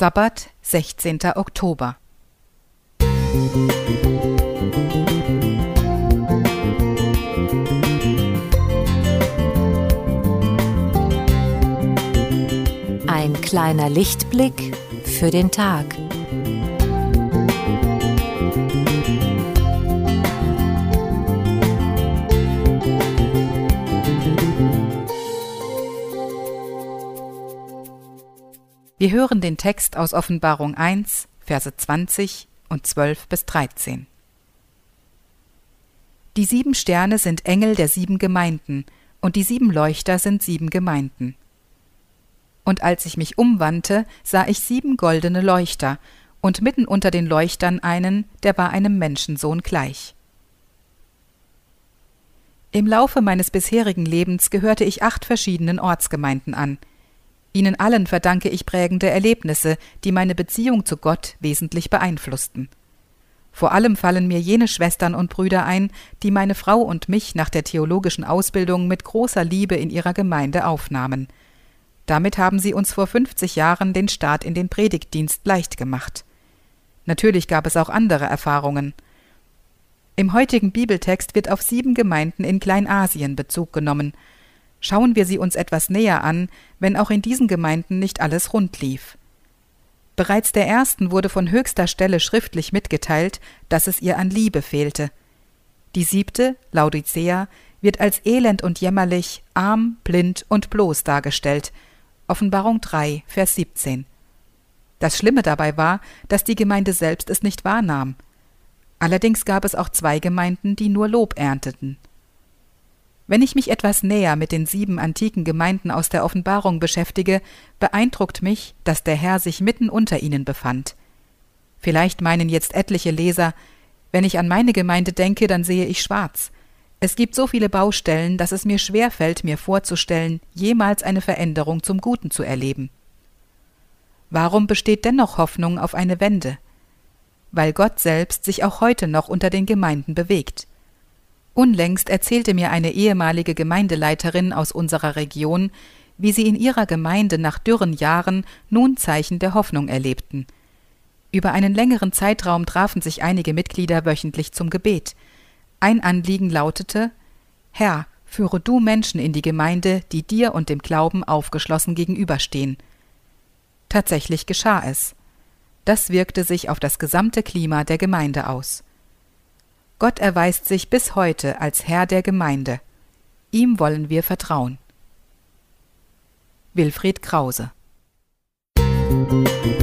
Sabbat, 16. Oktober. Ein kleiner Lichtblick für den Tag. Wir hören den Text aus Offenbarung 1, Verse 20 und 12 bis 13. Die sieben Sterne sind Engel der sieben Gemeinden, und die sieben Leuchter sind sieben Gemeinden. Und als ich mich umwandte, sah ich sieben goldene Leuchter, und mitten unter den Leuchtern einen, der war einem Menschensohn gleich. Im Laufe meines bisherigen Lebens gehörte ich acht verschiedenen Ortsgemeinden an – Ihnen allen verdanke ich prägende Erlebnisse, die meine Beziehung zu Gott wesentlich beeinflussten. Vor allem fallen mir jene Schwestern und Brüder ein, die meine Frau und mich nach der theologischen Ausbildung mit großer Liebe in ihrer Gemeinde aufnahmen. Damit haben sie uns vor 50 Jahren den Start in den Predigtdienst leicht gemacht. Natürlich gab es auch andere Erfahrungen. Im heutigen Bibeltext wird auf sieben Gemeinden in Kleinasien Bezug genommen – Schauen wir sie uns etwas näher an, wenn auch in diesen Gemeinden nicht alles rund lief. Bereits der ersten wurde von höchster Stelle schriftlich mitgeteilt, dass es ihr an Liebe fehlte. Die siebte, Laodicea, wird als elend und jämmerlich, arm, blind und bloß dargestellt. Offenbarung 3, Vers 17. Das Schlimme dabei war, dass die Gemeinde selbst es nicht wahrnahm. Allerdings gab es auch zwei Gemeinden, die nur Lob ernteten. Wenn ich mich etwas näher mit den sieben antiken Gemeinden aus der Offenbarung beschäftige, beeindruckt mich, dass der Herr sich mitten unter ihnen befand. Vielleicht meinen jetzt etliche Leser, wenn ich an meine Gemeinde denke, dann sehe ich schwarz. Es gibt so viele Baustellen, dass es mir schwer fällt, mir vorzustellen, jemals eine Veränderung zum Guten zu erleben. Warum besteht dennoch Hoffnung auf eine Wende? Weil Gott selbst sich auch heute noch unter den Gemeinden bewegt. Unlängst erzählte mir eine ehemalige Gemeindeleiterin aus unserer Region, wie sie in ihrer Gemeinde nach dürren Jahren nun Zeichen der Hoffnung erlebten. Über einen längeren Zeitraum trafen sich einige Mitglieder wöchentlich zum Gebet. Ein Anliegen lautete Herr, führe du Menschen in die Gemeinde, die dir und dem Glauben aufgeschlossen gegenüberstehen. Tatsächlich geschah es. Das wirkte sich auf das gesamte Klima der Gemeinde aus. Gott erweist sich bis heute als Herr der Gemeinde. Ihm wollen wir vertrauen. Wilfried Krause Musik